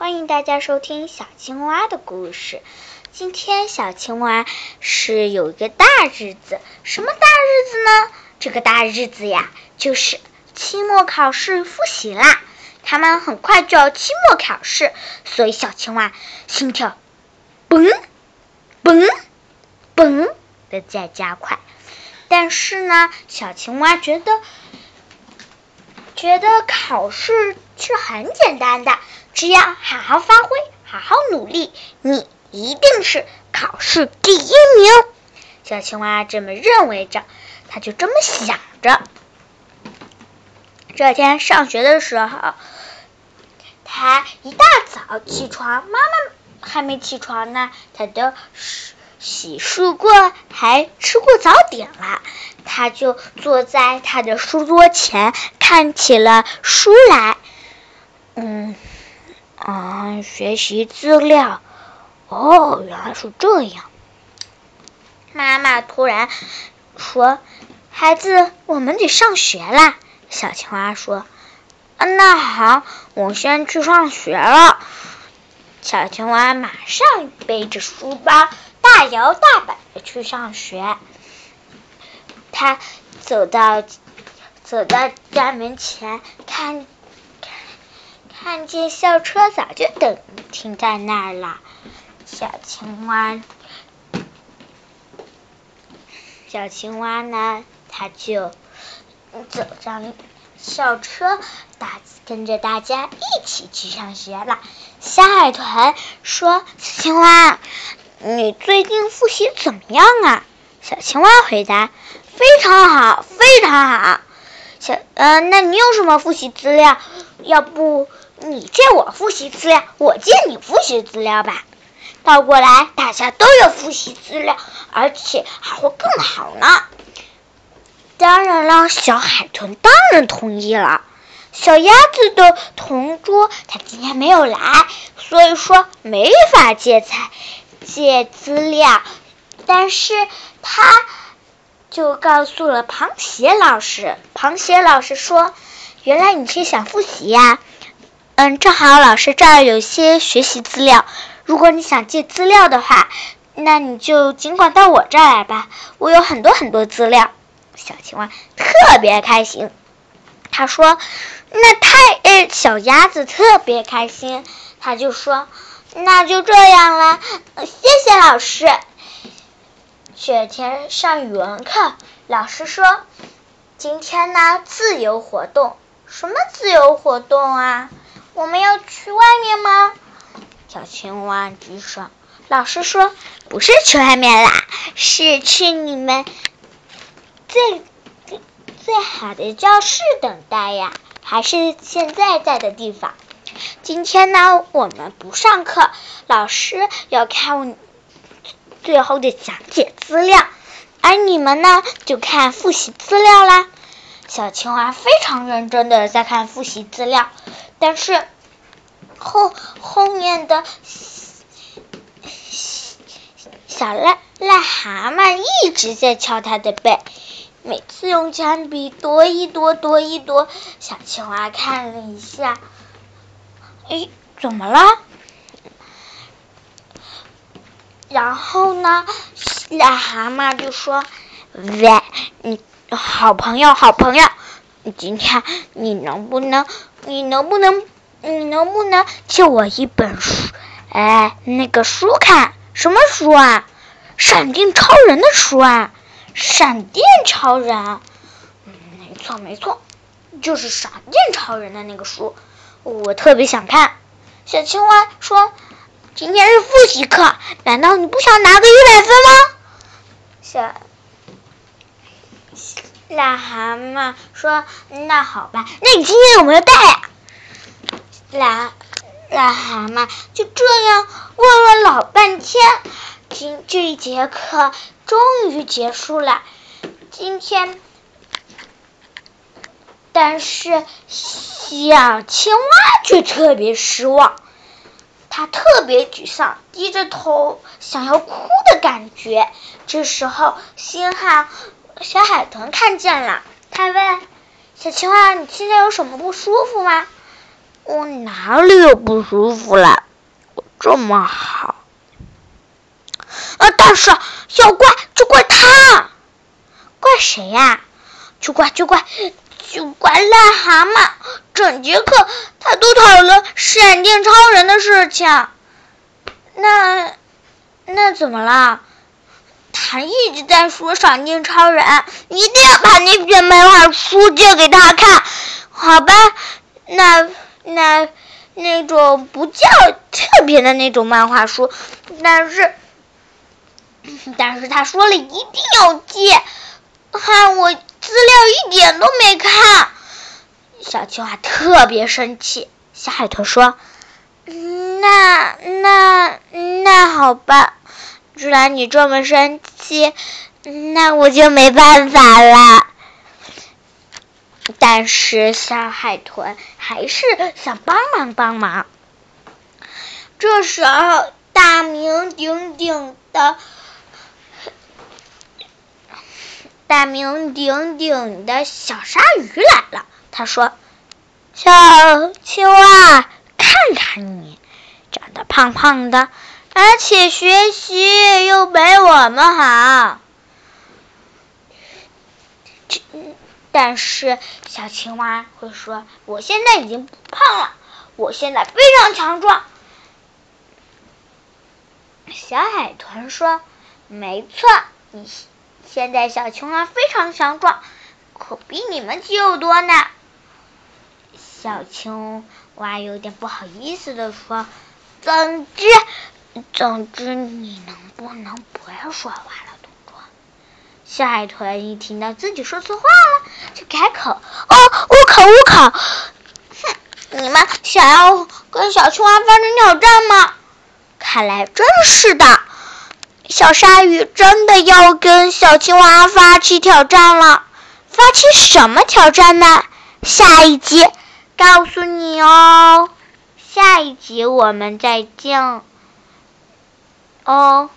欢迎大家收听小青蛙的故事。今天小青蛙是有一个大日子，什么大日子呢？这个大日子呀，就是期末考试复习啦。他们很快就要期末考试，所以小青蛙心跳嘣嘣嘣的在加快。但是呢，小青蛙觉得。觉得考试是很简单的，只要好好发挥，好好努力，你一定是考试第一名。小青蛙这么认为着，他就这么想着。这天上学的时候，他一大早起床，妈妈还没起床呢，他都洗漱过，还吃过早点了。他就坐在他的书桌前，看起了书来。嗯，学习资料。哦，原来是这样。妈妈突然说：“孩子，我们得上学啦。”小青蛙说：“那好，我先去上学了。”小青蛙马上背着书包，大摇大摆的去上学。他走到走到家门前，看看见校车早就等停在那儿了。小青蛙，小青蛙呢？他就走上校车，大跟着大家一起去上学了。小海豚说：“小青蛙，你最近复习怎么样啊？”小青蛙回答：“非常好，非常好。”小，嗯，那你有什么复习资料？要不你借我复习资料，我借你复习资料吧。倒过来，大家都有复习资料，而且还会更好呢。当然了，小海豚当然同意了。小鸭子的同桌他今天没有来，所以说没法借材借资料。但是他就告诉了螃蟹老师，螃蟹老师说：“原来你是想复习呀？嗯，正好老师这儿有些学习资料，如果你想借资料的话，那你就尽管到我这儿来吧，我有很多很多资料。”小青蛙特别开心，他说：“那太……呃，小鸭子特别开心，他就说：‘那就这样了，谢谢老师。’”雪天上语文课，老师说：“今天呢，自由活动。什么自由活动啊？我们要去外面吗？”小青蛙举手。老师说：“不是去外面啦，是去你们最最好的教室等待呀，还是现在在的地方。今天呢，我们不上课，老师要看。”最后的讲解资料，而你们呢，就看复习资料啦。小青蛙非常认真的在看复习资料，但是后后面的小癞癞蛤蟆一直在敲他的背，每次用铅笔多一多多一多。小青蛙看了一下，哎，怎么了？然后呢，癞蛤蟆就说：“喂，你好朋友，好朋友，你今天你能不能，你能不能，你能不能借我一本书？哎，那个书看，什么书啊？闪电超人的书啊！闪电超人，没错没错，就是闪电超人的那个书，我特别想看。”小青蛙说。今天是复习课，难道你不想拿个一百分吗？小癞蛤蟆说：“那好吧，那你今天有没有带呀？”癞癞蛤蟆就这样问了老半天，今这一节课终于结束了。今天，但是小青蛙却特别失望。他特别沮丧，低着头想要哭的感觉。这时候，星汉小海豚看见了，他问小青蛙：“你现在有什么不舒服吗？”我哪里有不舒服了？我这么好。啊！但是要怪就怪他，怪谁呀？就怪就怪就怪癞蛤蟆，整节课他都讨论闪电超人的事情。那那怎么了？他一直在说闪电超人，一定要把那卷漫画书借给他看，好吧？那那那种不叫特别的那种漫画书，但是但是他说了一定要借，看我资料一点都没看。小青蛙特别生气，小海豚说：“那那那好吧。”既然你这么生气，那我就没办法了。但是小海豚还是想帮忙帮忙。这时候，大名鼎鼎的、大名鼎鼎的小鲨鱼来了。他说：“小青蛙，看看你，长得胖胖的。”而且学习又没我们好，但是小青蛙会说：“我现在已经不胖了，我现在非常强壮。”小海豚说：“没错，你现在小青蛙非常强壮，可比你们肌肉多呢。”小青蛙有点不好意思的说：“总之。”总之，你能不能不要说话了，同桌？小海豚一听到自己说错话了，就改口：“哦，乌口乌口，哼，你们想要跟小青蛙发生挑战吗？看来真是的，小鲨鱼真的要跟小青蛙发起挑战了。发起什么挑战呢？下一集告诉你哦。下一集我们再见。哦。